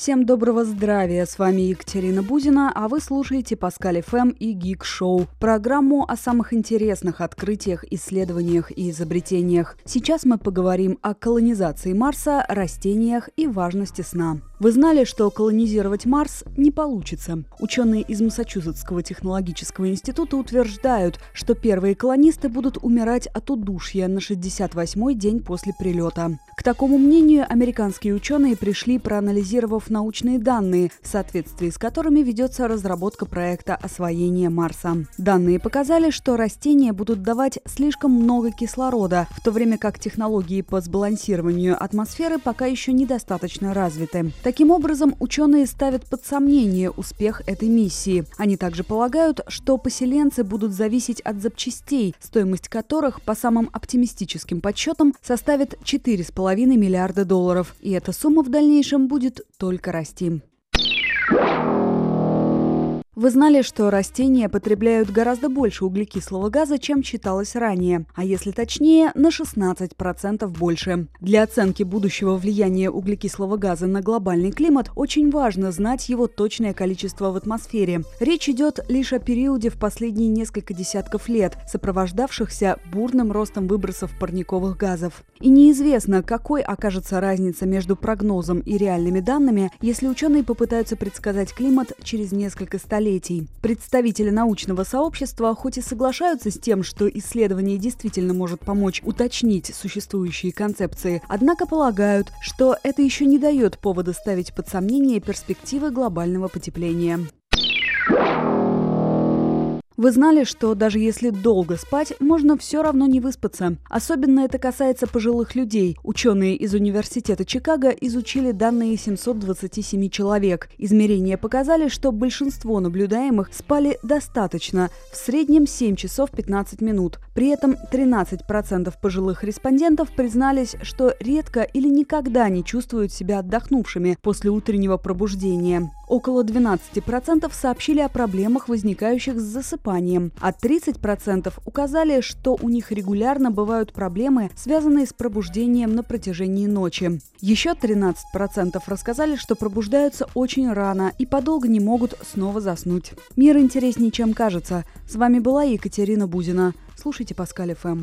Всем доброго здравия! С вами Екатерина Бузина, а вы слушаете Паскаль ФМ и Гик Шоу. Программу о самых интересных открытиях, исследованиях и изобретениях. Сейчас мы поговорим о колонизации Марса, растениях и важности сна. Вы знали, что колонизировать Марс не получится? Ученые из Массачусетского технологического института утверждают, что первые колонисты будут умирать от удушья на 68-й день после прилета. К такому мнению американские ученые пришли, проанализировав научные данные, в соответствии с которыми ведется разработка проекта освоения Марса. Данные показали, что растения будут давать слишком много кислорода, в то время как технологии по сбалансированию атмосферы пока еще недостаточно развиты. Таким образом, ученые ставят под сомнение успех этой миссии. Они также полагают, что поселенцы будут зависеть от запчастей, стоимость которых, по самым оптимистическим подсчетам, составит 4,5 миллиарда долларов. И эта сумма в дальнейшем будет только расти. Вы знали, что растения потребляют гораздо больше углекислого газа, чем считалось ранее, а если точнее, на 16% больше. Для оценки будущего влияния углекислого газа на глобальный климат очень важно знать его точное количество в атмосфере. Речь идет лишь о периоде в последние несколько десятков лет, сопровождавшихся бурным ростом выбросов парниковых газов. И неизвестно, какой окажется разница между прогнозом и реальными данными, если ученые попытаются предсказать климат через несколько столетий столетий. Представители научного сообщества хоть и соглашаются с тем, что исследование действительно может помочь уточнить существующие концепции, однако полагают, что это еще не дает повода ставить под сомнение перспективы глобального потепления. Вы знали, что даже если долго спать, можно все равно не выспаться. Особенно это касается пожилых людей. Ученые из Университета Чикаго изучили данные 727 человек. Измерения показали, что большинство наблюдаемых спали достаточно, в среднем 7 часов 15 минут. При этом 13% пожилых респондентов признались, что редко или никогда не чувствуют себя отдохнувшими после утреннего пробуждения. Около 12% сообщили о проблемах, возникающих с засыпанием, а 30% указали, что у них регулярно бывают проблемы, связанные с пробуждением на протяжении ночи. Еще 13% рассказали, что пробуждаются очень рано и подолго не могут снова заснуть. Мир интереснее, чем кажется. С вами была Екатерина Бузина. Слушайте Паскаль ФМ.